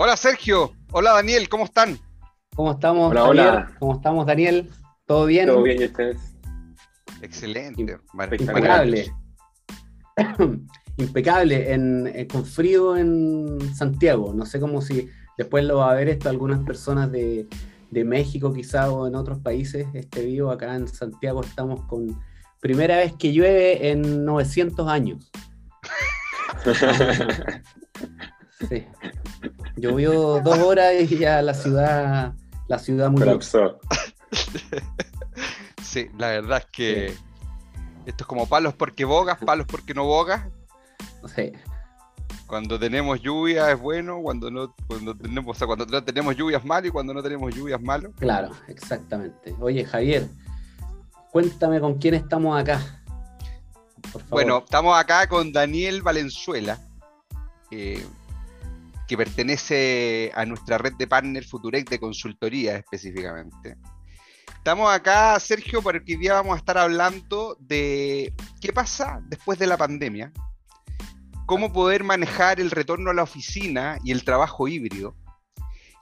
Hola Sergio, hola Daniel, ¿cómo están? ¿Cómo estamos, Hola, hola. ¿Cómo estamos, Daniel? ¿Todo bien? Todo bien, ¿y ustedes? Excelente. Impecable. Impecable, en, en- con frío en Santiago. No sé cómo si después lo va a ver esto algunas personas de, de México quizá o en otros países. Este vivo acá en Santiago estamos con primera vez que llueve en 900 años. Sí. Llovió dos horas y ya la ciudad, la ciudad murió. Colapsó. Sí, la verdad es que esto es como palos porque bogas, palos porque no bogas. Sí. Cuando tenemos lluvia es bueno, cuando no, cuando tenemos, o sea, cuando no tenemos lluvia es malo y cuando no tenemos lluvia es malo. Claro, exactamente. Oye, Javier, cuéntame con quién estamos acá. Por favor. Bueno, estamos acá con Daniel Valenzuela, eh, que pertenece a nuestra red de partner Futurec de consultoría específicamente. Estamos acá, Sergio, porque hoy día vamos a estar hablando de qué pasa después de la pandemia, cómo poder manejar el retorno a la oficina y el trabajo híbrido.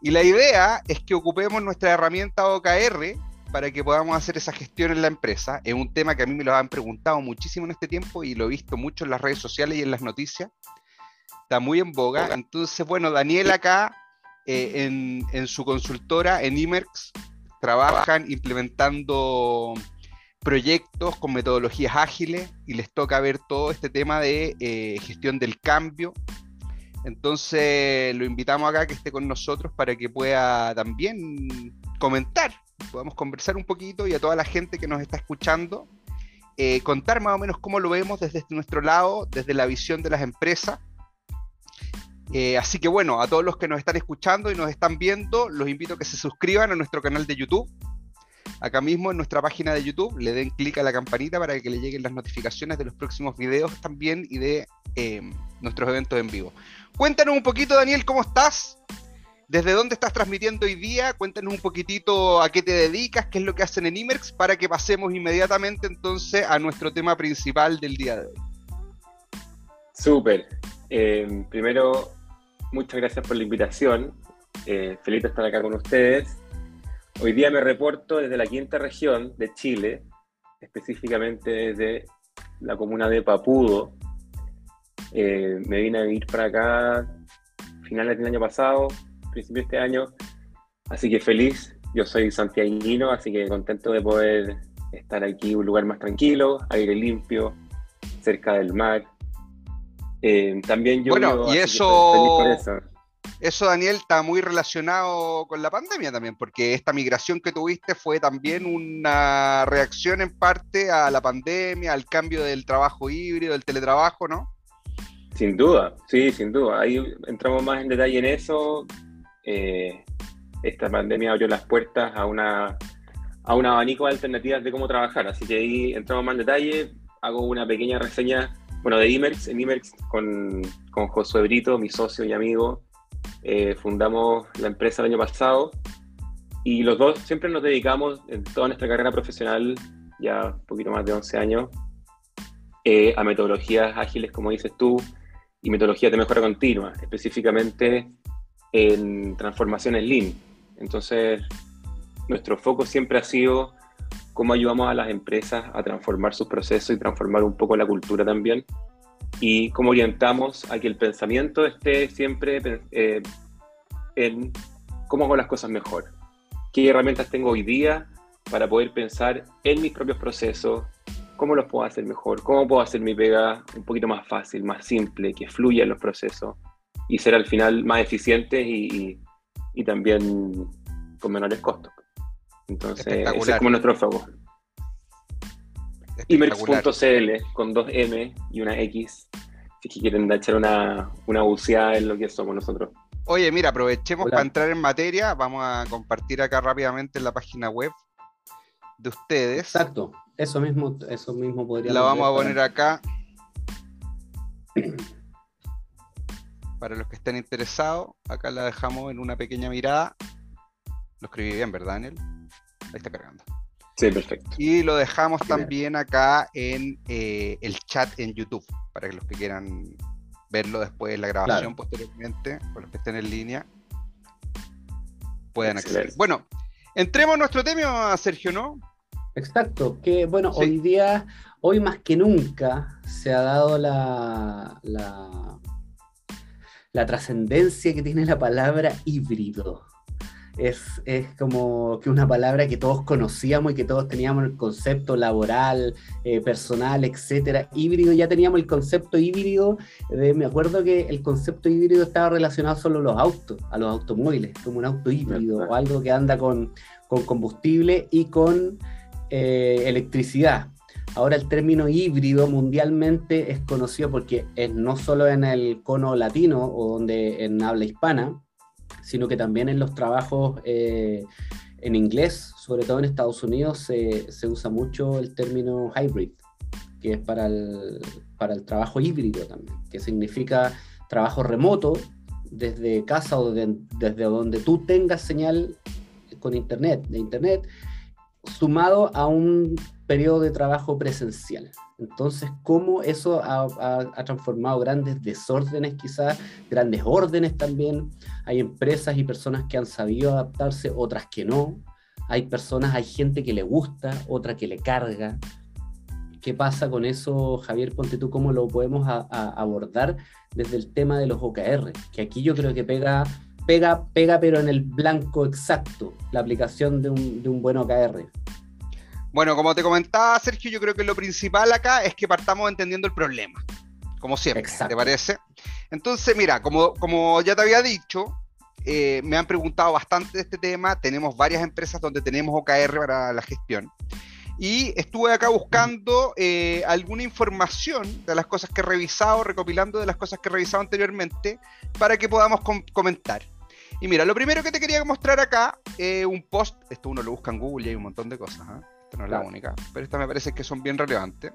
Y la idea es que ocupemos nuestra herramienta OKR para que podamos hacer esa gestión en la empresa. Es un tema que a mí me lo han preguntado muchísimo en este tiempo y lo he visto mucho en las redes sociales y en las noticias. Está muy en boga. Entonces, bueno, Daniel acá eh, en, en su consultora, en Imerx, trabajan implementando proyectos con metodologías ágiles y les toca ver todo este tema de eh, gestión del cambio. Entonces lo invitamos acá que esté con nosotros para que pueda también comentar, podamos conversar un poquito y a toda la gente que nos está escuchando, eh, contar más o menos cómo lo vemos desde nuestro lado, desde la visión de las empresas. Eh, así que bueno, a todos los que nos están escuchando y nos están viendo, los invito a que se suscriban a nuestro canal de YouTube. Acá mismo en nuestra página de YouTube, le den clic a la campanita para que le lleguen las notificaciones de los próximos videos también y de eh, nuestros eventos en vivo. Cuéntanos un poquito, Daniel, ¿cómo estás? ¿Desde dónde estás transmitiendo hoy día? Cuéntanos un poquitito a qué te dedicas, qué es lo que hacen en Imerx, para que pasemos inmediatamente entonces a nuestro tema principal del día de hoy. Súper. Eh, primero, muchas gracias por la invitación. Eh, feliz de estar acá con ustedes. Hoy día me reporto desde la quinta región de Chile, específicamente desde la comuna de Papudo. Eh, me vine a vivir para acá finales del año pasado, principio de este año, así que feliz. Yo soy santiaguino, así que contento de poder estar aquí un lugar más tranquilo, aire limpio, cerca del mar. Eh, también yo Bueno, y eso. Eso, Daniel, está muy relacionado con la pandemia también, porque esta migración que tuviste fue también una reacción en parte a la pandemia, al cambio del trabajo híbrido, del teletrabajo, ¿no? Sin duda, sí, sin duda. Ahí entramos más en detalle en eso. Eh, esta pandemia abrió las puertas a una a un abanico de alternativas de cómo trabajar. Así que ahí entramos más en detalle. Hago una pequeña reseña, bueno, de Imerx. En Imerx con, con Josué Brito, mi socio y amigo, eh, fundamos la empresa el año pasado. Y los dos siempre nos dedicamos en toda nuestra carrera profesional, ya un poquito más de 11 años, eh, a metodologías ágiles, como dices tú, y metodologías de mejora continua, específicamente en transformaciones Lean. Entonces, nuestro foco siempre ha sido cómo ayudamos a las empresas a transformar sus procesos y transformar un poco la cultura también, y cómo orientamos a que el pensamiento esté siempre eh, en cómo hago las cosas mejor, qué herramientas tengo hoy día para poder pensar en mis propios procesos, cómo los puedo hacer mejor, cómo puedo hacer mi pega un poquito más fácil, más simple, que fluya en los procesos y ser al final más eficiente y, y, y también con menores costos. Entonces, ese es como nuestro foco. Imerx.cl con dos M y una X, si es que quieren echar una, una buceada en lo que somos nosotros. Oye, mira, aprovechemos Hola. para entrar en materia. Vamos a compartir acá rápidamente en la página web de ustedes. Exacto, eso mismo, eso mismo podría La vamos a poner acá. Para los que estén interesados, acá la dejamos en una pequeña mirada. Lo escribí bien, ¿verdad, Daniel? Ahí está cargando. Sí, perfecto. Y lo dejamos también acá en eh, el chat en YouTube, para que los que quieran verlo después en la grabación Claro. posteriormente, o los que estén en línea. puedan acceder. Bueno, entremos a nuestro tema, Sergio, ¿no? Exacto, que bueno, hoy día, hoy más que nunca, se ha dado la, la, la trascendencia que tiene la palabra híbrido es, como que una palabra que todos conocíamos y que todos teníamos el concepto laboral, eh, personal, etcétera. Híbrido, ya teníamos el concepto híbrido. me acuerdo que el concepto híbrido estaba relacionado solo a los autos, a los automóviles, como un auto híbrido o algo que anda con, combustible y con eh, electricidad. Ahora el término híbrido mundialmente es conocido porque es no solo en el cono latino o donde en habla hispana, sino que también en los trabajos eh, en inglés, sobre todo en Estados Unidos, se, usa mucho el término hybrid, que es para el, para el trabajo híbrido también, que significa trabajo remoto desde casa o desde donde tú tengas señal con internet, de internet, sumado a un periodo de trabajo presencial. Entonces, ¿cómo eso ha, transformado grandes desórdenes quizás, grandes órdenes también? Hay empresas y personas que han sabido adaptarse, otras que no. Hay personas, hay gente que le gusta, otra que le carga. ¿Qué pasa con eso, Javier? Ponte tú, ¿cómo lo podemos abordar desde el tema de los OKR? Que aquí yo creo que pega, pega, pega, pero en el blanco exacto, la aplicación de un, de un buen OKR. Bueno, como te comentaba, Sergio, yo creo que lo principal acá es que partamos entendiendo el problema, como siempre, ¿te parece? Entonces, mira, como, como ya te había dicho, eh, me han preguntado bastante de este tema, tenemos varias empresas donde tenemos OKR para la gestión. Y estuve acá buscando eh, alguna información de las cosas que he revisado, recopilando de las cosas que he revisado anteriormente, para que podamos comentar. Y mira, lo primero que te quería mostrar acá, eh, un post, esto uno lo busca en Google y hay un montón de cosas, no es la única, pero esta me parece que son bien relevantes.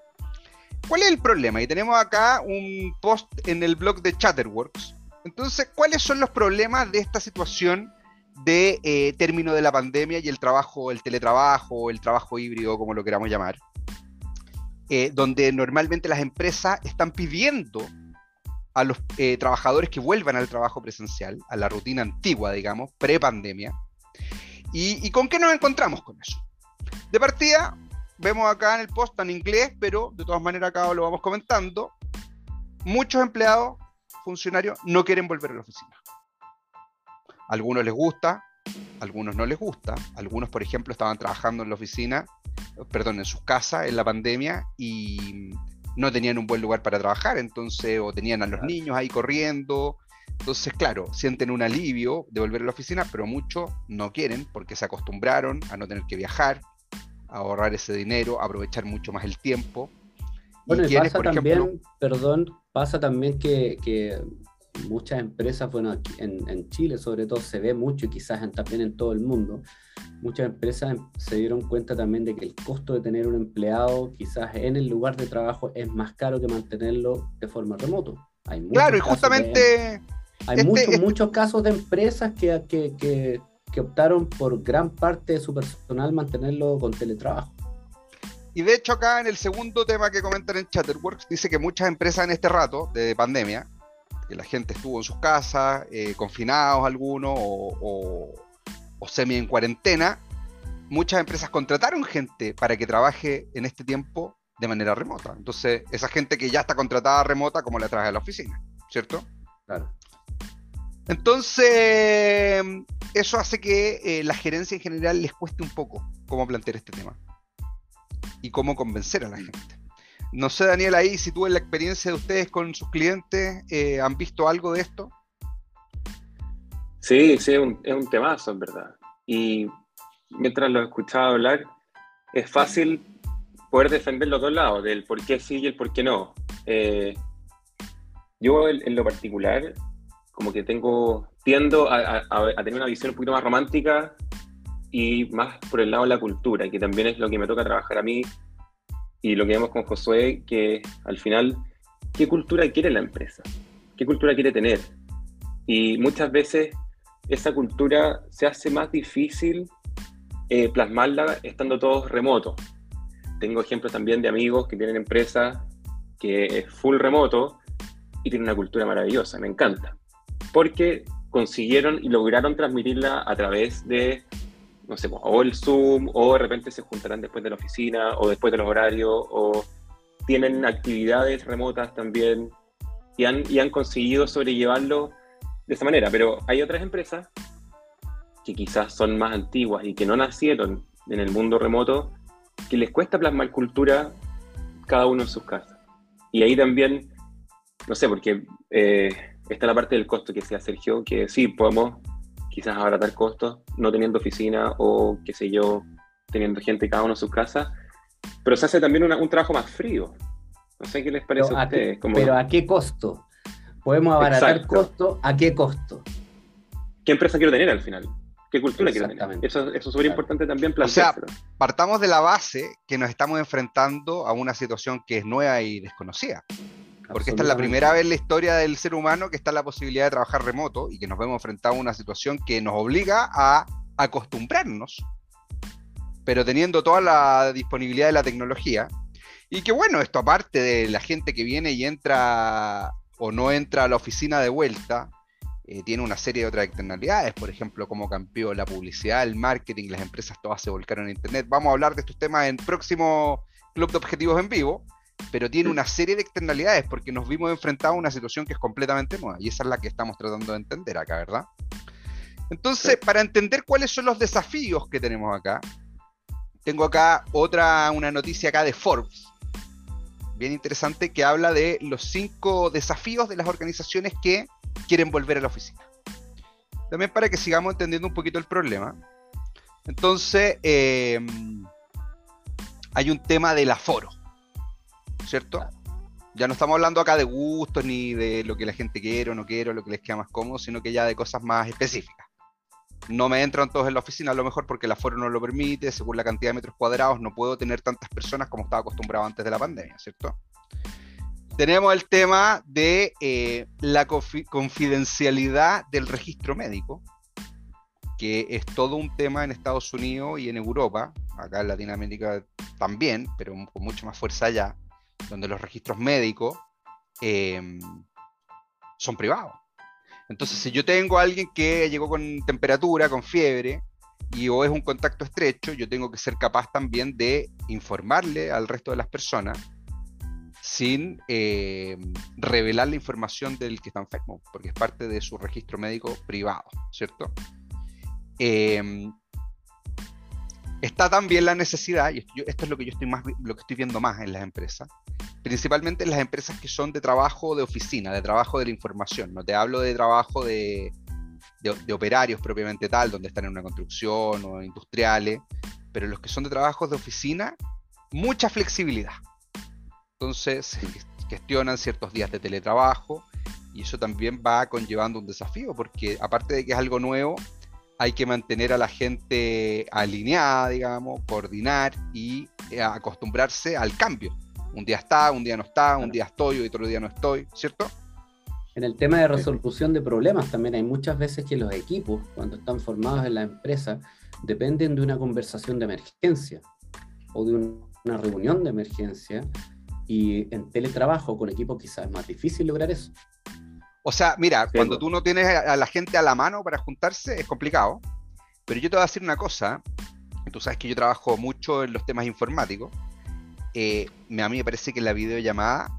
¿Cuál es el problema? Y tenemos acá un post en el blog de Chatterworks. Entonces, ¿cuáles son los problemas de esta situación de eh, término de la pandemia y el trabajo, el teletrabajo, el trabajo híbrido, como lo queramos llamar? Eh, donde normalmente las empresas están pidiendo a los eh, trabajadores que vuelvan al trabajo presencial, a la rutina antigua, digamos, pre-pandemia. ¿Y con qué nos encontramos con eso? De partida, vemos acá en el post en inglés, pero de todas maneras acá lo vamos comentando. Muchos empleados, funcionarios, no quieren volver a la oficina. algunos les gusta, algunos no les gusta. Algunos, por ejemplo, estaban trabajando en la oficina, perdón, en sus casas en la pandemia y no tenían un buen lugar para trabajar, entonces, o tenían a los niños ahí corriendo. Entonces, claro, sienten un alivio de volver a la oficina, pero muchos no quieren porque se acostumbraron a no tener que viajar, ahorrar ese dinero, aprovechar mucho más el tiempo. Bueno, y, pasa también, perdón, pasa también que, muchas empresas, bueno, en, Chile sobre todo se ve mucho y quizás también en todo el mundo, muchas empresas se dieron cuenta también de que el costo de tener un empleado quizás en el lugar de trabajo es más caro que mantenerlo de forma remoto. claro, y justamente... hay este muchos, muchos casos de empresas que, que que optaron por gran parte de su personal mantenerlo con teletrabajo. Y de hecho acá en el segundo tema que comentan en Chatterworks dice que muchas empresas en este rato de pandemia, que la gente estuvo en sus casas, eh, confinados algunos o, semi en cuarentena, muchas empresas contrataron gente para que trabaje en este tiempo de manera remota. Entonces, esa gente que ya está contratada remota, como la traje a la oficina, ¿cierto? Claro. Entonces, eso hace que eh, la gerencia en general les cueste un poco cómo plantear este tema y cómo convencer a la gente. No sé, Daniel, ahí si tú en la experiencia de ustedes con sus clientes eh, han visto algo de esto. Sí, sí, es un, es temazo, en verdad. Y mientras lo escuchaba hablar, es fácil poder defender los dos lados, del por qué sí y el por qué no. Eh, yo en lo particular como que tengo, tiendo a, tener una visión un poquito más romántica y más por el lado de la cultura, que también es lo que me toca trabajar a mí y lo que vemos con Josué, que al final, ¿qué cultura quiere la empresa? ¿Qué cultura quiere tener? Y muchas veces esa cultura se hace más difícil eh, plasmarla estando todos remotos. Tengo ejemplos también de amigos que tienen empresas que es full remoto y tienen una cultura maravillosa, me encanta porque consiguieron y lograron transmitirla a través de, no sé, o el Zoom, o de repente se juntarán después de la oficina, o después de los horarios, o tienen actividades remotas también, y han, y han conseguido sobrellevarlo de esa manera. Pero hay otras empresas que quizás son más antiguas y que no nacieron en el mundo remoto, que les cuesta plasmar cultura cada uno en sus casas. Y ahí también, no sé, porque eh, está la parte del costo que decía Sergio, que sí, podemos quizás abaratar costos no teniendo oficina o, qué sé yo, teniendo gente cada uno en sus casas, pero se hace también un trabajo más frío. No sé qué les parece a ustedes. Pero ¿a qué costo? Podemos abaratar costo, ¿a qué costo? ¿Qué empresa quiero tener al final? ¿Qué cultura quiero tener? Eso, eso es súper importante también planteárselo. O sea, partamos de la base que nos estamos enfrentando a una situación que es nueva y desconocida. Porque esta es la primera vez en la historia del ser humano que está la posibilidad de trabajar remoto y que nos vemos enfrentados a una situación que nos obliga a acostumbrarnos, pero teniendo toda la disponibilidad de la tecnología. Y que bueno, esto aparte de la gente que viene y entra o no entra a la oficina de vuelta, eh, tiene una serie de otras externalidades, por ejemplo, cómo cambió la publicidad, el marketing, las empresas todas se volcaron en Internet. Vamos a hablar de estos temas en próximo Club de Objetivos en vivo, pero tiene una serie de externalidades porque nos vimos enfrentados a una situación que es completamente nueva y esa es la que estamos tratando de entender acá, ¿verdad? Entonces, para entender cuáles son los desafíos que tenemos acá, tengo acá otra, una noticia acá de Forbes, bien interesante, que habla de los cinco desafíos de las organizaciones que quieren volver a la oficina. También para que sigamos entendiendo un poquito el problema. Entonces, eh, hay un tema del aforo. ¿Cierto? Ya no estamos hablando acá de gustos ni de lo que la gente quiere o no quiere o lo que les queda más cómodo, sino que ya de cosas más específicas. No me entran todos en la oficina a lo mejor porque el aforo no lo permite, según la cantidad de metros cuadrados no puedo tener tantas personas como estaba acostumbrado antes de la pandemia, ¿cierto? Tenemos el tema de eh, la confidencialidad del registro médico, que es todo un tema en Estados Unidos y en Europa, acá en Latinoamérica también, pero con mucho más fuerza allá donde los registros médicos em, son privados. Entonces, si yo tengo a alguien que llegó con temperatura, con fiebre, y o es un contacto estrecho, yo tengo que ser capaz también de informarle al resto de las personas sin em, revelar la información del que está enfermo, porque es parte de su registro médico privado, ¿cierto? Em, está también la necesidad, y esto es lo que yo estoy más, lo que estoy viendo más en las empresas, principalmente en las empresas que son de trabajo de oficina, de trabajo de la información. No te hablo de trabajo de, de, operarios propiamente tal, donde están en una construcción o industriales, pero los que son de trabajos de oficina, mucha flexibilidad. Entonces gestionan ciertos días de teletrabajo y eso también va conllevando un desafío, porque aparte de que es algo nuevo, hay que mantener a la gente alineada, digamos, coordinar y eh, acostumbrarse al cambio. Un día está, un día no está, un día estoy, otro día no estoy, ¿cierto? En el tema de resolución de problemas también hay muchas veces que los equipos, cuando están formados en la empresa, dependen de una conversación de emergencia o de una reunión de emergencia y en teletrabajo con equipo quizás es más difícil lograr eso. O sea, mira, cuando tú no tienes a la gente a la mano para juntarse es complicado, pero yo te voy a decir una cosa, tú sabes que yo trabajo mucho en los temas informáticos, eh, a mí me parece que la videollamada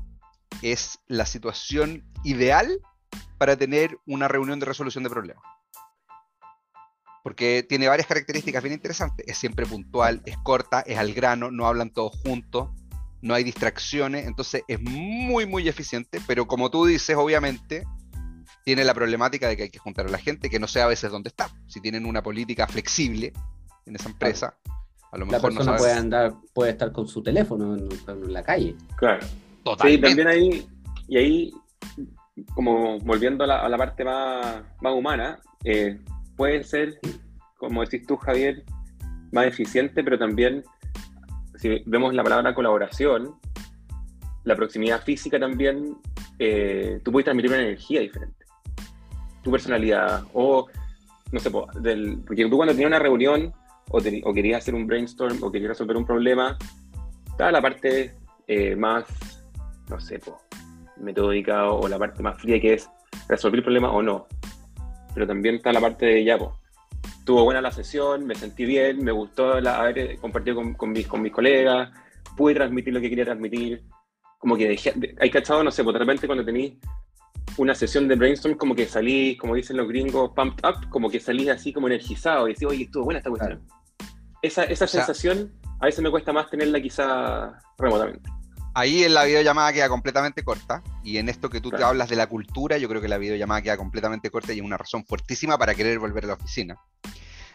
es la situación ideal para tener una reunión de resolución de problemas. Porque tiene varias características bien interesantes. Es siempre puntual, es corta, es al grano, no hablan todos juntos, no hay distracciones, entonces es muy, muy eficiente, pero como tú dices, obviamente, tiene la problemática de que hay que juntar a la gente, que no sé a veces dónde está. Si tienen una política flexible en esa empresa, a lo mejor la persona puede andar, puede estar con su teléfono en, la calle. Claro. Totalmente. Sí, también ahí, y ahí, como volviendo a la, parte más, más humana, eh, puede ser, como decís tú, Javier, más eficiente, pero también si vemos la palabra colaboración, la proximidad física también, eh, tú puedes transmitir una energía diferente. Tu personalidad, o no sé, del, porque tú cuando tenías una reunión o, querías hacer un brainstorm o querías resolver un problema, estaba la parte eh, más, no sé, metódica o, la parte más fría que es resolver el problema o no. pero también está la parte de ya, estuvo buena la sesión, me sentí bien, me gustó la, haber compartido con, mis, con mis colegas, pude transmitir lo que quería transmitir, como que dejé, hay cachado, no sé, pues de repente cuando tenéis una sesión de brainstorm, como que salís, como dicen los gringos, pumped up, como que salís así como energizado y decís, oye, estuvo buena esta cuestión. Esa, esa sensación a veces me cuesta más tenerla quizá remotamente. Ahí en la videollamada queda completamente corta y en esto que tú te hablas de la cultura, yo creo que la videollamada queda completamente corta y es una razón fuertísima para querer volver a la oficina.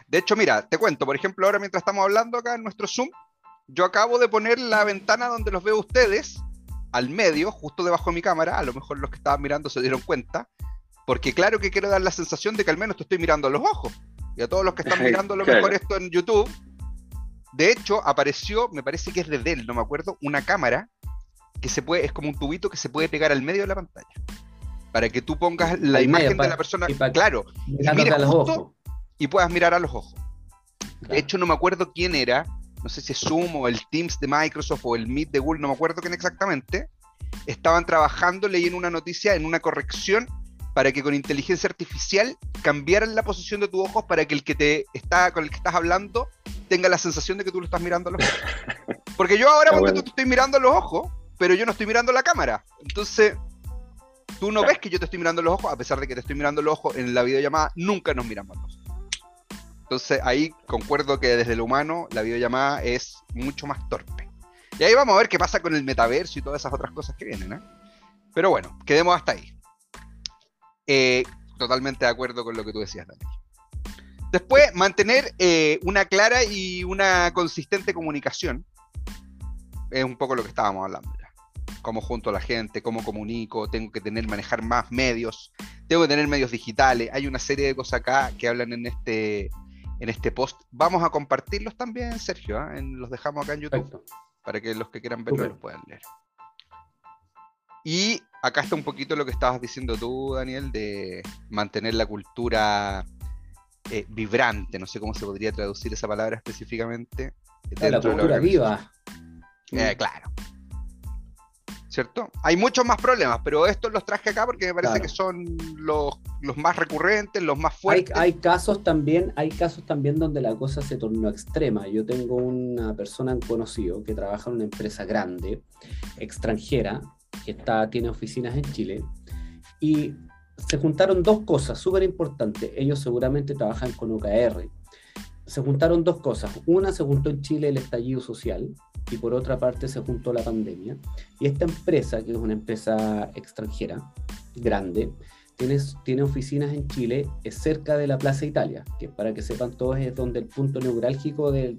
De hecho, mira, te cuento, por ejemplo, ahora mientras estamos hablando acá en nuestro Zoom, yo acabo de poner la ventana donde los veo ustedes al medio, justo debajo de mi cámara, a lo mejor los que estaban mirando se dieron cuenta, porque claro que quiero dar la sensación de que al menos te estoy mirando a los ojos. Y a todos los que están mirando a lo mejor esto en YouTube, de hecho, apareció, me parece que es de Dell, no me acuerdo, una cámara que se puede, es como un tubito que se puede pegar al medio de la pantalla. Para que tú pongas la imagen de la persona, claro, y, y puedas mirar a los ojos. De hecho, no me acuerdo quién era, no sé si es Zoom o el Teams de Microsoft o el Meet de Google, no me acuerdo quién exactamente, estaban trabajando, leí en una noticia, en una corrección para que con inteligencia artificial cambiaran la posición de tus ojos para que el que te está con el que estás hablando tenga la sensación de que tú lo estás mirando a los ojos. Porque yo ahora porque tú te estoy mirando a los ojos, pero yo no estoy mirando la cámara. Entonces, tú no ves que yo te estoy mirando los ojos, a pesar de que te estoy mirando los ojos en la videollamada, nunca nos miramos los ojos. Entonces ahí concuerdo que desde lo humano la videollamada es mucho más torpe. Y ahí vamos a ver qué pasa con el metaverso y todas esas otras cosas que vienen. ¿eh? Pero bueno, quedemos hasta ahí. Eh, totalmente de acuerdo con lo que tú decías, Daniel. Después, mantener eh, una clara y una consistente comunicación. Es un poco lo que estábamos hablando ya. Cómo junto a la gente, cómo comunico, tengo que tener, manejar más medios, tengo que tener medios digitales. Hay una serie de cosas acá que hablan en este, en este post. Vamos a compartirlos también, Sergio. ¿ah? los dejamos acá en YouTube para que los que quieran verlos los puedan leer. Y acá está un poquito lo que estabas diciendo tú, Daniel, de mantener la cultura eh, vibrante. No sé cómo se podría traducir esa palabra específicamente. la cultura viva. Eh, claro. ¿Cierto? Hay muchos más problemas, pero estos los traje acá porque me parece que son los, más recurrentes, los más fuertes. Hay, casos también, hay casos también donde la cosa se tornó extrema. Yo tengo una persona conocido que trabaja en una empresa grande, extranjera, que está, tiene oficinas en Chile, y se juntaron dos cosas súper importantes. Ellos seguramente trabajan con OKR. Se juntaron dos cosas. Una, se juntó en Chile el estallido social, y por otra parte se juntó la pandemia. Y esta empresa, que es una empresa extranjera, grande, tiene, oficinas en Chile, es cerca de la Plaza Italia, que para que sepan todos es donde el punto neurálgico de,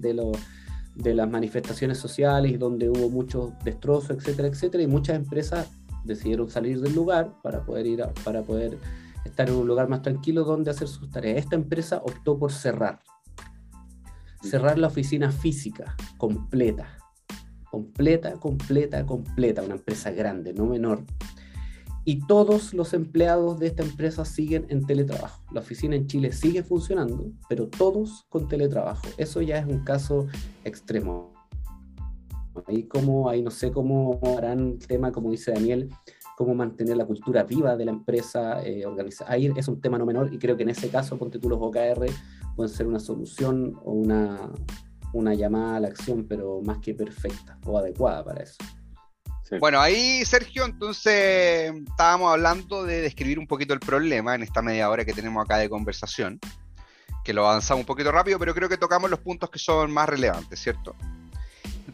las manifestaciones sociales donde hubo muchos destrozos, etcétera, etcétera, y muchas empresas decidieron salir del lugar para poder ir para poder estar en un lugar más tranquilo donde hacer sus tareas. Esta empresa optó por cerrar, cerrar la oficina física completa completa, completa, completa, una empresa grande, no menor. Y todos los empleados de esta empresa siguen en teletrabajo. La oficina en Chile sigue funcionando, pero todos con teletrabajo. Eso ya es un caso extremo. Ahí ahí no sé cómo harán el tema, como dice Daniel, cómo mantener la cultura viva de la empresa eh, Ahí es un tema no menor y creo que en ese caso, ponte tú los OKR, pueden ser una solución o una, una llamada a la acción, pero más que perfecta o adecuada para eso. Bueno, ahí Sergio, entonces estábamos hablando de describir un poquito el problema en esta media hora que tenemos acá de conversación, que lo avanzamos un poquito rápido, pero creo que tocamos los puntos que son más relevantes, ¿cierto?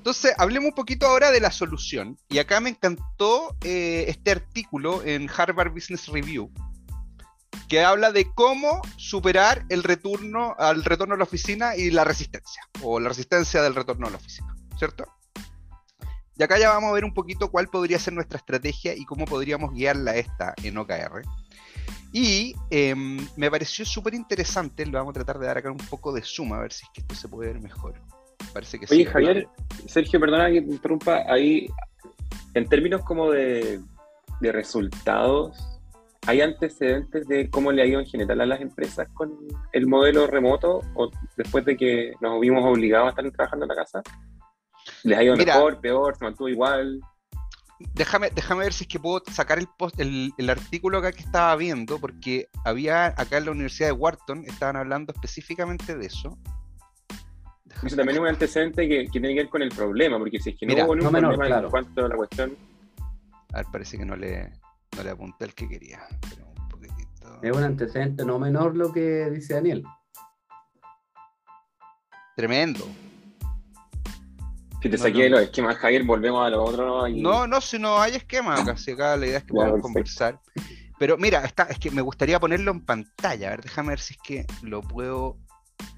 Entonces, hablemos un poquito ahora de la solución. Y acá me encantó eh, este artículo en Harvard Business Review, que habla de cómo superar el retorno al retorno a la oficina y la resistencia, o la resistencia del retorno a la oficina, ¿cierto? Y acá ya vamos a ver un poquito cuál podría ser nuestra estrategia y cómo podríamos guiarla esta en OKR. Y em, me pareció súper interesante, lo vamos a tratar de dar acá un poco de suma, a ver si es que esto se puede ver mejor. Parece que Oye, Javier, Sergio, perdona que te interrumpa, ahí, en términos como de, de resultados, ¿Hay antecedentes de cómo le ha ido en general a las empresas con el modelo remoto o después de que nos vimos obligados a estar trabajando en la casa? ¿Les ha ido mejor, peor, se mantuvo igual? déjame, déjame ver si es que puedo sacar el, post, el, el, artículo acá que estaba viendo, porque había acá en la Universidad de Wharton, estaban hablando específicamente de eso. Eso también es un antecedente que, que, tiene que ver con el problema, porque si es que Mira, no hubo ningún no menor, problema claro. en cuanto a la cuestión, A ver, parece que no le, no le apunté el que quería. Pero un poquitito. Es un antecedente no menor lo que dice Daniel. Tremendo. si te No, saqué no. los esquemas, Javier, volvemos a lo otro. Y... No, no, si no hay esquema acá, si acá la idea es que Ya, podamos perfecto. conversar. Pero mira, está, es que me gustaría ponerlo en pantalla. A ver, déjame ver si es que lo puedo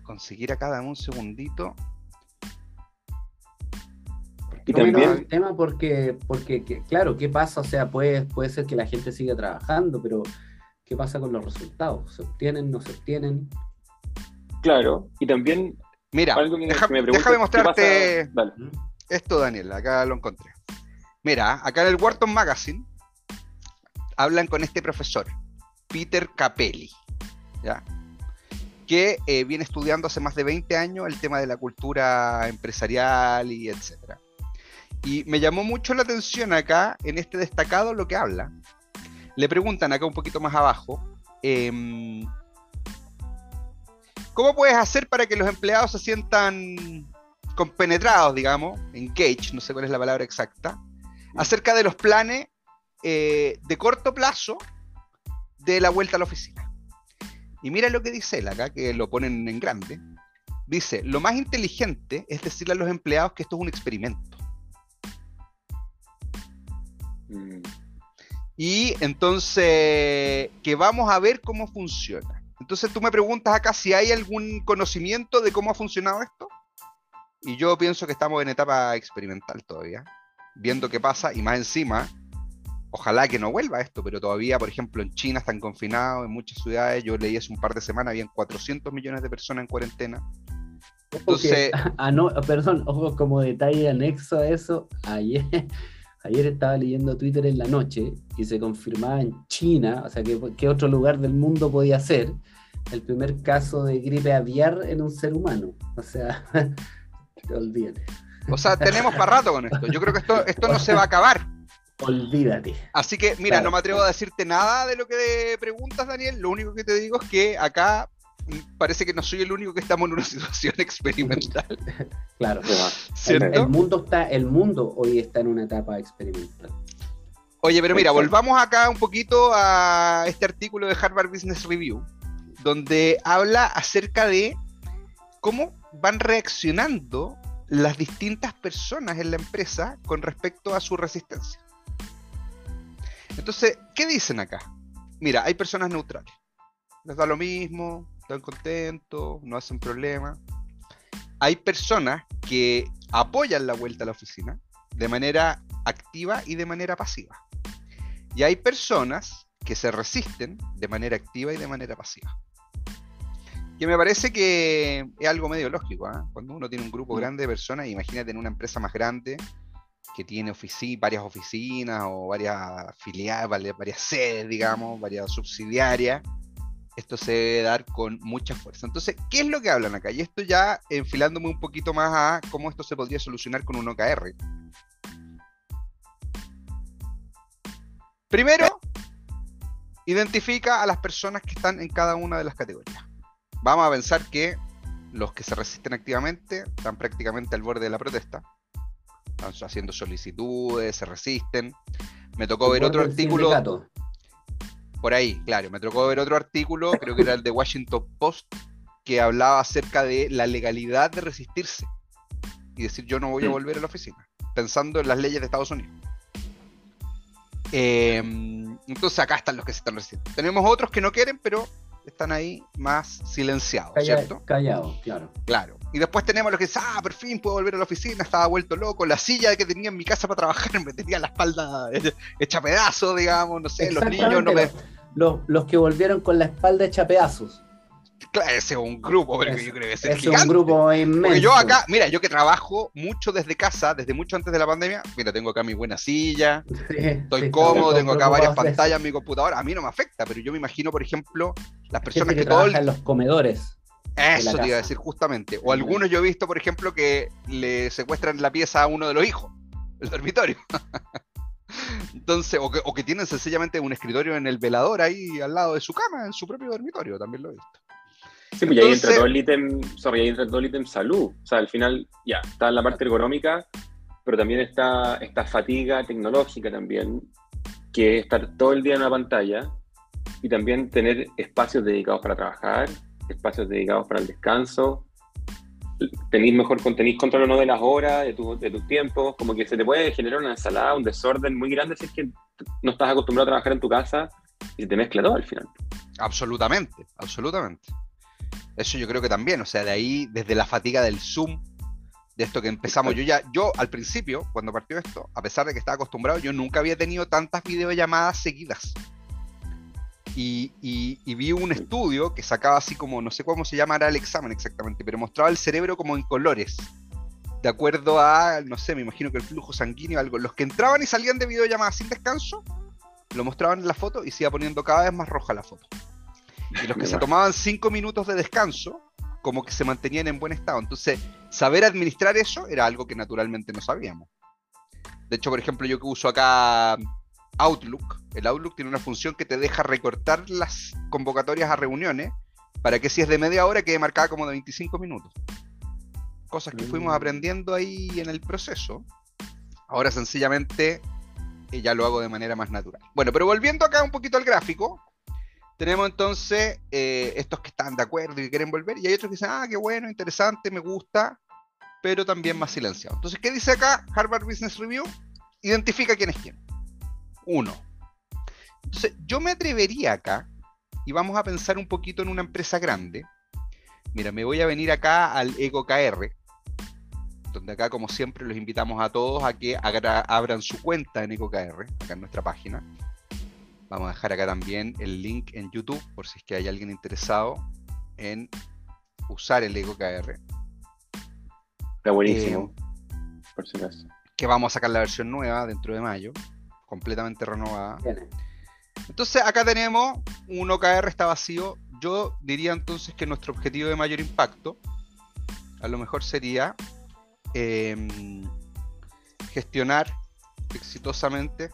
conseguir acá. Dame un segundito. Y también- el tema porque, porque que- claro, ¿qué pasa? O sea, puede, puede ser que la gente siga trabajando, pero ¿qué pasa con los resultados? ¿Se obtienen, no se obtienen? Claro, y también Mira, algo que, deja- me pregunto, déjame ¿qué mostrarte esto, Daniel. Acá lo encontré. Mira, acá en el Wharton Magazine hablan con este profesor, Peter Capelli, ¿ya? Que eh, viene estudiando hace más de 20 años el tema de la cultura empresarial y etcétera. Y me llamó mucho la atención acá, en este destacado, lo que habla. Le preguntan acá un poquito más abajo, em, ¿cómo puedes hacer para que los empleados se sientan compenetrados, digamos, engaged, no sé cuál es la palabra exacta, acerca de los planes eh, de corto plazo de la vuelta a la oficina? Y mira lo que dice él acá, que lo ponen en grande. Dice, lo más inteligente es decirle a los empleados que esto es un experimento. Mm, Y entonces, que vamos a ver cómo funciona. Entonces tú me preguntas acá si hay algún conocimiento de cómo ha funcionado esto. Y yo pienso que estamos en etapa experimental todavía, viendo qué pasa y más encima, ojalá que no vuelva esto, pero todavía, por ejemplo, en China están confinados, en muchas ciudades, yo leí hace un par de semanas, habían 400 millones de personas en cuarentena. Entonces, Porque- ah, no, perdón, ojo, como detalle anexo a eso, ayer, ayer estaba leyendo Twitter en la noche y se confirmaba en China, o sea, que qué otro lugar del mundo podía ser, el primer caso de gripe aviar en un ser humano. O sea, olvídate, o sea, tenemos para rato con esto. Yo creo que esto, esto no se va a acabar. Olvídate. Así que, mira, Claro. no me atrevo a decirte nada de lo que te preguntas, Daniel. Lo único que te digo es que acá parece que no soy el único que estamos en una situación experimental, Claro. ¿cierto? El mundo está, el mundo hoy está en una etapa experimental. Oye, pero mira, volvamos acá un poquito a este artículo de Harvard Business Review, donde habla acerca de cómo van reaccionando las distintas personas en la empresa con respecto a su resistencia. Entonces, ¿qué dicen acá? Mira, hay personas neutrales. Les da lo mismo, están contentos, no hacen problema. Hay personas que apoyan la vuelta a la oficina de manera activa y de manera pasiva. Y hay personas que se resisten de manera activa y de manera pasiva. Que me parece que es algo medio lógico. ¿ah? Cuando uno tiene un grupo Mm. grande de personas, imagínate en una empresa más grande que tiene ofici- varias oficinas o varias filiales, varias, varias sedes, digamos, varias subsidiarias. Esto se debe dar con mucha fuerza. Entonces, ¿qué es lo que hablan acá? Y esto ya enfilándome un poquito más a cómo esto se podría solucionar con un OKR. Primero, identifica a las personas que están en cada una de las categorías. Vamos a pensar que los que se resisten activamente están prácticamente al borde de la protesta. Están haciendo solicitudes, se resisten. Me tocó ver otro artículo sindicato. por ahí, claro. Me tocó ver otro artículo, creo que era el de Washington Post, que hablaba acerca de la legalidad de resistirse y decir yo no voy a Mm. volver a la oficina, pensando en las leyes de Estados Unidos. Eh, entonces acá están los que se están resistiendo. Tenemos otros que no quieren, pero están ahí más silenciados, ¿cierto? Callado, claro. Claro. Y después tenemos los que dicen, ah, por fin puedo volver a la oficina, estaba vuelto loco, la silla que tenía en mi casa para trabajar me tenía la espalda hecha pedazo, digamos, no sé, los niños no me... Los, los que volvieron con la espalda hecha pedazos. Ese es un grupo, pero Es- yo creo que ese es Es gigante. un grupo inmenso. Porque yo acá, mira, yo que trabajo mucho desde casa, desde mucho antes de la pandemia, mira, tengo acá mi buena silla, Sí, estoy sí, cómodo, tengo acá varias pantallas en mi computadora, a mí no me afecta, pero yo me imagino, por ejemplo, las personas que, que todo el... en los comedores. Eso te iba a decir justamente. O algunos yo he visto, por ejemplo, que le secuestran la pieza a uno de los hijos, el dormitorio. Entonces, o que, o que tienen sencillamente un escritorio en el velador ahí al lado de su cama, en su propio dormitorio, también lo he visto. Sí, pues y ahí entra todo el ítem, sorry, ahí entra todo el ítem salud. O sea, al final, ya, está en la parte económica, pero también está esta fatiga tecnológica también, que es estar todo el día en una pantalla y también tener espacios dedicados para trabajar, espacios dedicados para el descanso. Tenéis mejor tenéis control o no de las horas, de, de tus tiempos, como que se te puede generar una ensalada, un desorden muy grande si es que no estás acostumbrado a trabajar en tu casa y se te mezcla todo al final. Absolutamente, absolutamente. Eso yo creo que también, o sea, de ahí, desde la fatiga del Zoom, de esto que empezamos, yo ya, yo al principio, cuando partió esto, a pesar de que estaba acostumbrado, yo nunca había tenido tantas videollamadas seguidas. Y, y, vi un estudio que sacaba así como, no sé cómo se llamará el examen exactamente, pero mostraba el cerebro como en colores, de acuerdo a, no sé, me imagino que el flujo sanguíneo, algo. Los que entraban y salían de videollamadas sin descanso, lo mostraban en la foto y se iba poniendo cada vez más roja la foto. Y los que se tomaban cinco minutos de descanso, como que se mantenían en buen estado. Entonces, saber administrar eso era algo que naturalmente no sabíamos. De hecho, por ejemplo, yo que uso acá Outlook, el Outlook tiene una función que te deja recortar las convocatorias a reuniones para que si es de media hora quede marcada como de 25 minutos. Cosas que fuimos mm. aprendiendo ahí en el proceso. Ahora sencillamente eh, ya lo hago de manera más natural. Bueno, pero volviendo acá un poquito al gráfico, tenemos entonces eh, estos que están de acuerdo y quieren volver, y hay otros que dicen, ah, qué bueno, interesante, me gusta, pero también más silenciado. Entonces, ¿qué dice acá Harvard Business Review? Identifica quién es quién. Uno. Entonces, yo me atrevería acá, y vamos a pensar un poquito en una empresa grande. Mira, me voy a venir acá al EcoKR, donde acá, como siempre, los invitamos a todos a que abran su cuenta en EcoKR, acá en nuestra página Vamos a dejar acá también el link en YouTube por si es que hay alguien interesado en usar el EcoKR. Está buenísimo. Eh, por si acaso. Que vamos a sacar la versión nueva dentro de mayo, completamente renovada. Entonces acá tenemos un OKR está vacío. Yo diría entonces que nuestro objetivo de mayor impacto a lo mejor sería em, gestionar exitosamente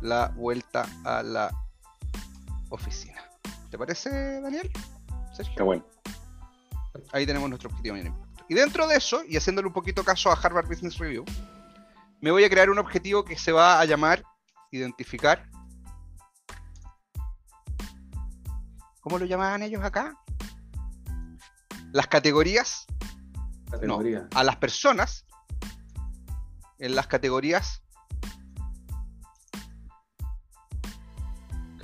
la vuelta a la oficina. ¿Te parece, Daniel? Sergio. bueno. Ahí tenemos nuestro objetivo Y dentro de eso, y haciéndole un poquito caso a Harvard Business Review, me voy a crear un objetivo que se va a llamar identificar. ¿Cómo lo llamaban ellos acá? Las categorías. No, a las personas en las categorías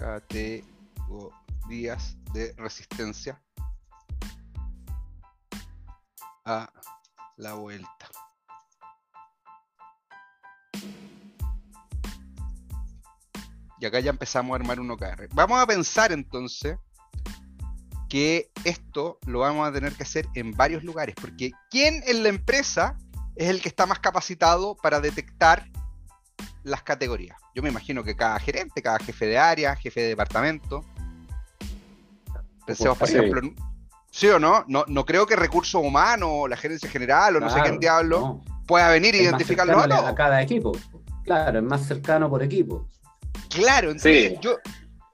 categorías de resistencia a la vuelta. Y acá ya empezamos a armar un OKR. Vamos a pensar entonces que esto lo vamos a tener que hacer en varios lugares, porque ¿quién en la empresa es el que está más capacitado para detectar las categorías. Yo me imagino que cada gerente, cada jefe de área, jefe de departamento. Pensemos, por ejemplo, ¿sí o no? no? No creo que recursos humanos, la gerencia general o no sé quién diablo pueda venir e identificarlo a, a cada equipo. Claro, es más cercano por equipo. Claro, entonces yo,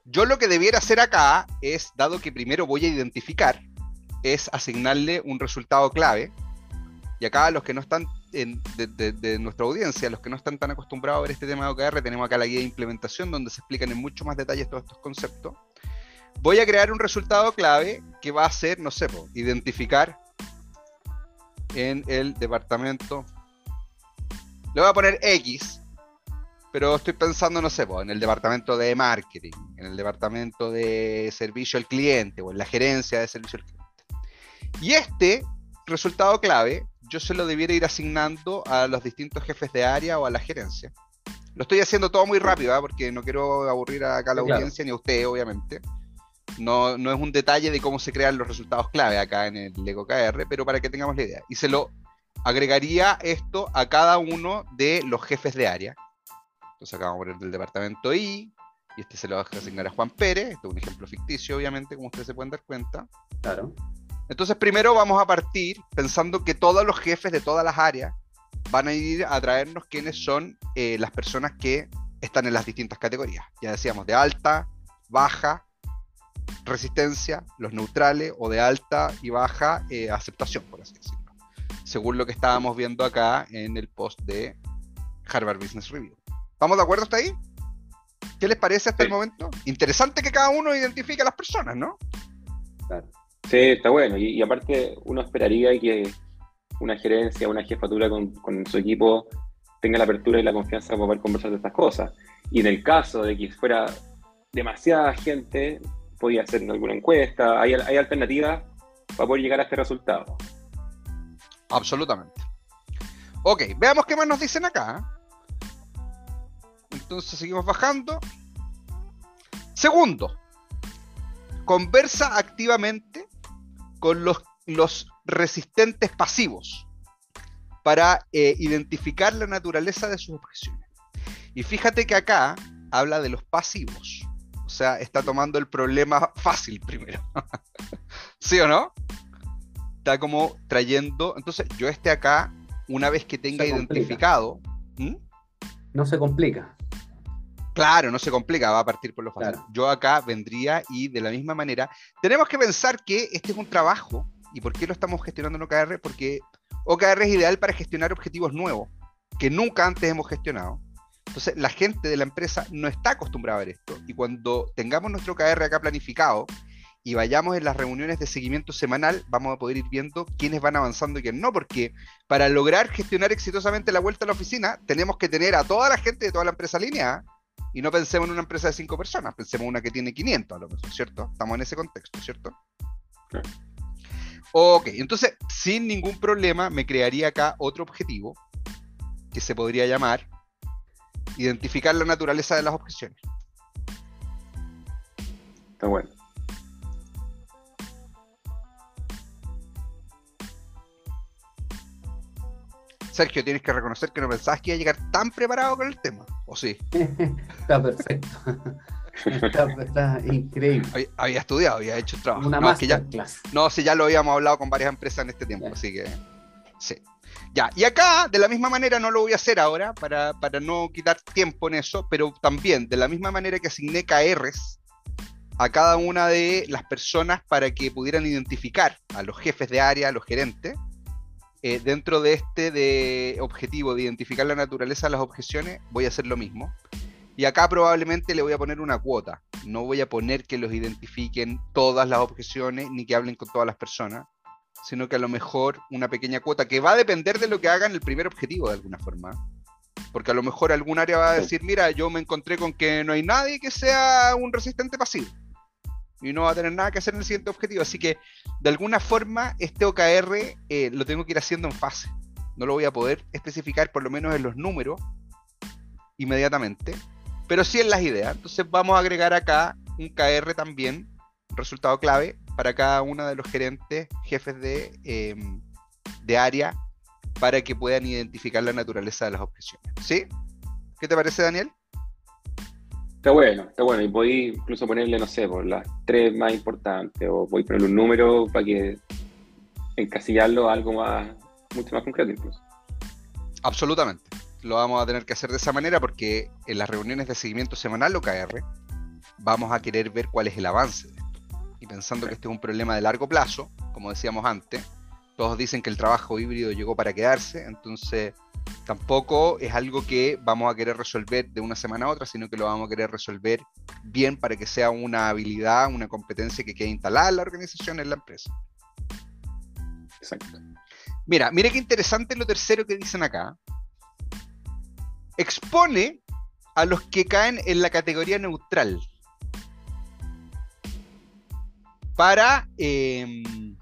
yo lo que debiera hacer acá es, dado que primero voy a identificar, es asignarle un resultado clave. Y acá los que no están de, nuestra audiencia, los que no están tan acostumbrados a ver este tema de OKR, tenemos acá la guía de implementación donde se explican en mucho más detalles todos estos conceptos. Voy a crear un resultado clave que va a ser, no sé, identificar en el departamento. Le voy a poner X, pero estoy pensando, no sé, en el departamento de marketing, en el departamento de servicio al cliente o en la gerencia de servicio al cliente. Y este resultado clave yo se lo debiera ir asignando a los distintos jefes de área o a la gerencia. Lo estoy haciendo todo muy rápido, ¿ah? porque no quiero aburrir acá a la audiencia ni a usted, obviamente. No, no es un detalle de cómo se crean los resultados clave acá en el Lego KR, pero para que tengamos la idea. Y se lo agregaría esto a cada uno de los jefes de área. Entonces acá vamos a poner del departamento I, y este se lo va a asignar a Juan Pérez. Esto es un ejemplo ficticio, obviamente, como ustedes se pueden dar cuenta. Claro. Entonces, primero vamos a partir pensando que todos los jefes de todas las áreas van a ir a traernos quiénes son eh, las personas que están en las distintas categorías. Ya decíamos, de alta, baja, resistencia, los neutrales o de alta y baja eh, aceptación, por así decirlo. Según lo que estábamos viendo acá en el post de Harvard Business Review. ¿Vamos de acuerdo hasta ahí? ¿Qué les parece hasta el momento? Interesante que cada uno identifique a las personas, ¿no? Sí, está bueno. Y, aparte, uno esperaría que una gerencia, una jefatura con, su equipo tenga la apertura y la confianza para poder conversar de estas cosas. Y en el caso de que fuera demasiada gente, podía hacer alguna encuesta, hay, hay alternativas para poder llegar a este resultado. Absolutamente. Ok, veamos qué más nos dicen acá. Entonces seguimos bajando. Segundo, conversa activamente con los, los resistentes pasivos para eh, identificar la naturaleza de sus objeciones. Y fíjate que acá habla de los pasivos. O sea, está tomando el problema fácil primero. ¿Sí o no? Está como trayendo. Entonces, yo esté acá, una vez que tenga identificado. No se complica. Claro, no se complica, va a partir por lo fácil. Yo acá vendría y de la misma manera, tenemos que pensar que este es un trabajo. ¿Y por qué lo estamos gestionando en OKR? Porque OKR es ideal para gestionar objetivos nuevos que nunca antes hemos gestionado. Entonces, la gente de la empresa no está acostumbrada a ver esto. Y cuando tengamos nuestro OKR acá planificado y vayamos en las reuniones de seguimiento semanal, vamos a poder ir viendo quiénes van avanzando y quiénes no, porque para lograr gestionar exitosamente la vuelta a la oficina, tenemos que tener a toda la gente de toda la empresa alineada y no pensemos en una empresa de cinco personas, pensemos en una que tiene 500 a lo mejor, ¿cierto? Estamos en ese contexto, ¿cierto? Ok, entonces, sin ningún problema, me crearía acá otro objetivo que se podría llamar identificar la naturaleza de las objeciones. Está bueno. Sergio, tienes que reconocer que no pensabas que iba a llegar tan preparado con el tema, ¿o sí? está perfecto. Está, increíble. Había, estudiado, había hecho trabajo. Una no, ya, No, sí, ya lo habíamos hablado con varias empresas en este tiempo, así que sí. Ya, y acá, de la misma manera, no lo voy a hacer ahora para, para no quitar tiempo en eso, pero también, de la misma manera que asigné KRs a cada una de las personas para que pudieran identificar a los jefes de área, a los gerentes, eh, dentro de este de objetivo de identificar la naturaleza de las objeciones, voy a hacer lo mismo. Y acá probablemente le voy a poner una cuota. No voy a poner que los identifiquen todas las objeciones ni que hablen con todas las personas, sino que a lo mejor una pequeña cuota que va a depender de lo que hagan el primer objetivo de alguna forma. Porque a lo mejor algún área va a decir, mira, yo me encontré con que no hay nadie que sea un resistente pasivo y no va a tener nada que hacer en el siguiente objetivo. Así que, de alguna forma, este OKR eh, lo tengo que ir haciendo en fase. No lo voy a poder especificar, por lo menos en los números, inmediatamente, pero sí en las ideas. Entonces, vamos a agregar acá un KR también, resultado clave, para cada uno de los gerentes, jefes de, em, de área, para que puedan identificar la naturaleza de las objeciones. ¿Sí? ¿Qué te parece, Daniel? Está bueno, está bueno. Y voy incluso ponerle, no sé, por las tres más importantes, o voy a ponerle un número para que encasillarlo a algo más, mucho más concreto incluso. Absolutamente. Lo vamos a tener que hacer de esa manera porque en las reuniones de seguimiento semanal OKR vamos a querer ver cuál es el avance de esto. Y pensando que este es un problema de largo plazo, como decíamos antes, todos dicen que el trabajo híbrido llegó para quedarse, entonces tampoco es algo que vamos a querer resolver de una semana a otra, sino que lo vamos a querer resolver bien para que sea una habilidad, una competencia que quede instalada en la organización, en la empresa. Exacto. Mira, mire qué interesante lo tercero que dicen acá. Expone a los que caen en la categoría neutral. Para em,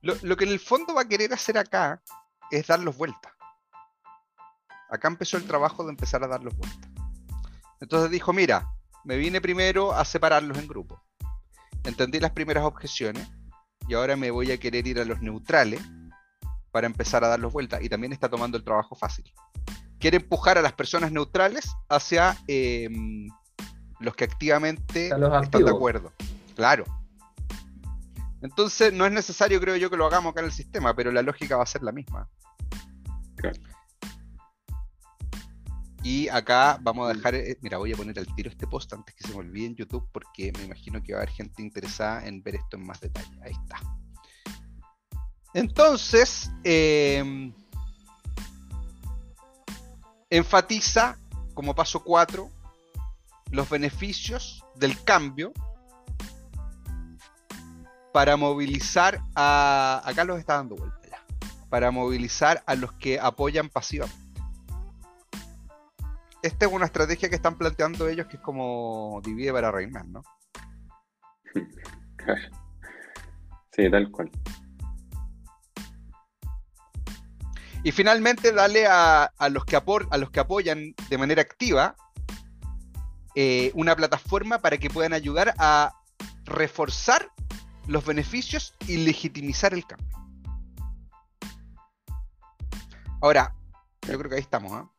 lo, lo, que en el fondo va a querer hacer acá es darlos vueltas. Acá empezó el trabajo de empezar a darlos vueltas. Entonces dijo, mira, me vine primero a separarlos en grupos. Entendí las primeras objeciones y ahora me voy a querer ir a los neutrales para empezar a darlos vueltas. Y también está tomando el trabajo fácil. Quiere empujar a las personas neutrales hacia em, los que activamente están de acuerdo. Claro. Entonces no es necesario, creo yo, que lo hagamos acá en el sistema, pero la lógica va a ser la misma. Y acá vamos a dejar, eh, mira, voy a poner al tiro este post antes que se me olvide en YouTube porque me imagino que va a haber gente interesada en ver esto en más detalle. Ahí está. Entonces, em, enfatiza como paso 4 los beneficios del cambio para movilizar a. Acá los está dando vuelta. Para movilizar a los que apoyan pasivamente. Esta es una estrategia que están planteando ellos que es como divide para reinar, ¿no? Sí, tal cual. Y finalmente, dale a, los, que a los que apoyan de manera activa eh, una plataforma para que puedan ayudar a reforzar los beneficios y legitimizar el cambio. Ahora, yo creo que ahí estamos. ¿ah?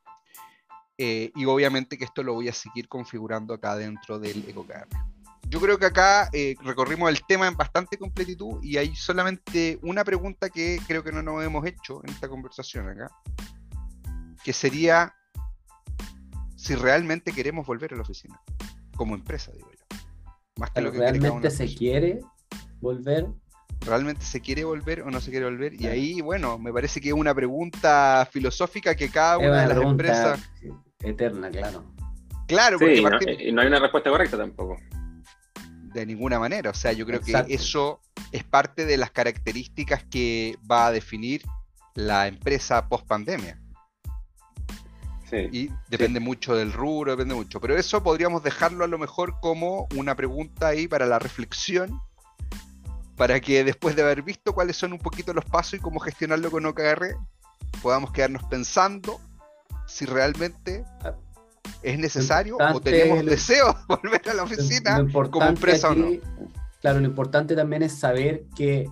Eh, y obviamente que esto lo voy a seguir configurando acá dentro del EcoKR. Yo creo que acá eh, recorrimos el tema en bastante completitud y hay solamente una pregunta que creo que no nos hemos hecho en esta conversación acá, que sería si realmente queremos volver a la oficina, como empresa, digo yo. Más que lo que ¿Realmente se quiere volver? ¿Realmente se quiere volver o no se quiere volver? Y ahí, bueno, me parece que es una pregunta filosófica que cada una, de las empresas... Eterna, claro. Claro, porque y no hay una respuesta correcta tampoco de ninguna manera. O sea, yo creo que eso es parte de las características que va a definir la empresa post pandemia. y depende mucho del rubro, depende mucho. Pero eso podríamos dejarlo a lo mejor como una pregunta ahí para la reflexión, para que después de haber visto cuáles son un poquito los pasos y cómo gestionarlo con OKR, podamos quedarnos pensando si realmente es necesario o tenemos deseo de volver a la oficina como empresa o no. Claro, lo importante también es saber que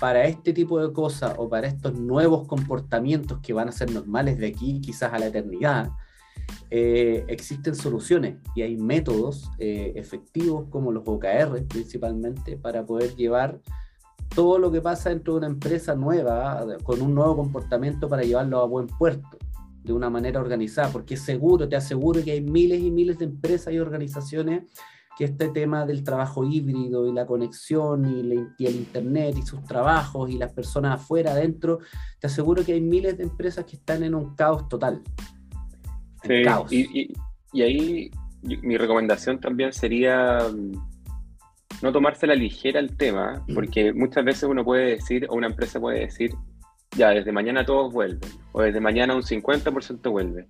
para este tipo de cosas o para estos nuevos comportamientos que van a ser normales de aquí quizás a la eternidad, eh, existen soluciones y hay métodos eh, efectivos como los OKR principalmente para poder llevar todo lo que pasa dentro de una empresa nueva con un nuevo comportamiento para llevarlo a buen puerto de una manera organizada, porque seguro, te aseguro que hay miles y miles de empresas y organizaciones que este tema del trabajo híbrido y la conexión y, el Internet y sus trabajos y las personas afuera, adentro, te aseguro que hay miles de empresas que están en un caos total. Sí, Y, y, ahí mi recomendación también sería mm, no tomarse la ligera el tema, porque muchas veces uno puede decir, o una empresa puede decir, ya, desde mañana todos vuelven, o desde mañana un 50% vuelve.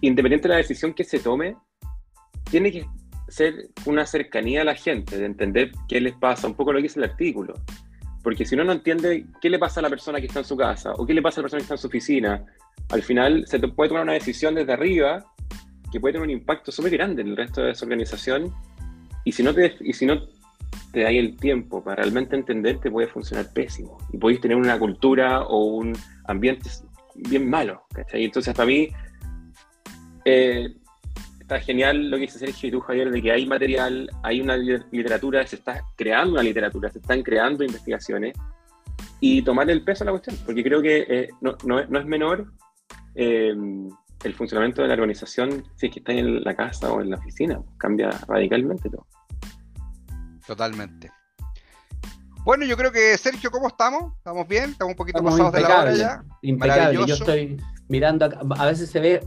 Independiente de la decisión que se tome, tiene que ser una cercanía a la gente, de entender qué les pasa, un poco lo que dice el artículo. Porque si uno no entiende qué le pasa a la persona que está en su casa o qué le pasa a la persona que está en su oficina, al final se puede tomar una decisión desde arriba que puede tener un impacto súper grande en el resto de esa organización. Y si no te, y si no te da el tiempo para realmente entender, te puede funcionar pésimo. Y podéis tener una cultura o un ambiente bien malo. ¿cachai? Entonces, para mí, eh, está genial lo que dice Sergio y tú, Javier, de que hay material, hay una literatura, se está creando una literatura, se están creando investigaciones y tomar el peso a la cuestión, porque creo que eh, no, no, no, es menor eh, el funcionamiento de la organización si es que está en la casa o en la oficina, cambia radicalmente todo. Totalmente. Bueno, yo creo que Sergio, ¿cómo estamos? ¿Estamos bien? ¿Estamos un poquito pasados de la hora ya? Impecable. Yo estoy mirando, a veces se ve,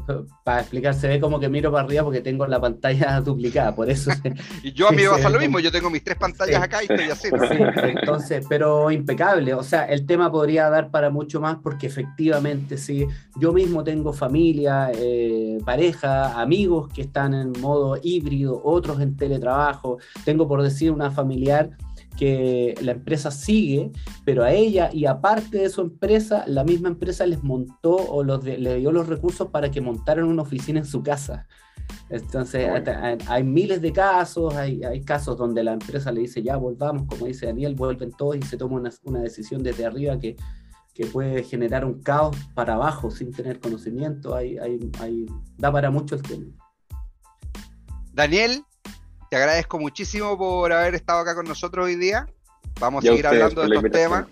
para explicar, se ve como que miro para arriba porque tengo la pantalla duplicada, por eso. y yo a mí me pasa lo mismo, yo tengo mis tres pantallas acá y estoy así. entonces, pero impecable, o sea, el tema podría dar para mucho más porque efectivamente, sí, yo mismo tengo familia, eh, pareja, amigos que están en modo híbrido, otros en teletrabajo, tengo por decir una familiar que la empresa sigue, pero a ella y aparte de su empresa, la misma empresa les montó o los le dio los recursos para que montaran una oficina en su casa. Entonces, hay, miles de casos, hay, hay, casos donde la empresa le dice, ya volvamos, como dice Daniel, vuelven todos y se toma una, una decisión desde arriba que, que, puede generar un caos para abajo sin tener conocimiento. Hay, da para mucho el tema. Daniel, te agradezco muchísimo por haber estado acá con nosotros hoy día. Vamos a seguir hablando de estos temas.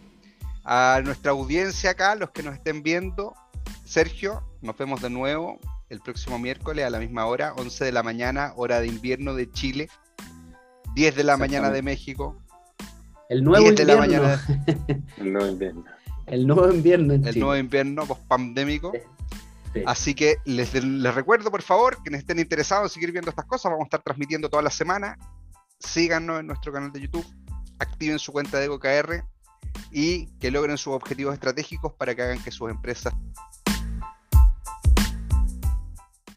A nuestra audiencia acá, los que nos estén viendo, Sergio, nos vemos de nuevo el próximo miércoles a la misma hora, 11 de la mañana, hora de invierno de Chile, 10 de la mañana de México. El nuevo 10 de la invierno. El nuevo invierno. El nuevo invierno en el Chile. nuevo invierno post-pandémico. Sí. Así que les, recuerdo, por favor, quienes estén interesados en seguir viendo estas cosas, vamos a estar transmitiendo toda la semana. Síganos en nuestro canal de YouTube, activen su cuenta de EcoKR y que logren sus objetivos estratégicos para que hagan que sus empresas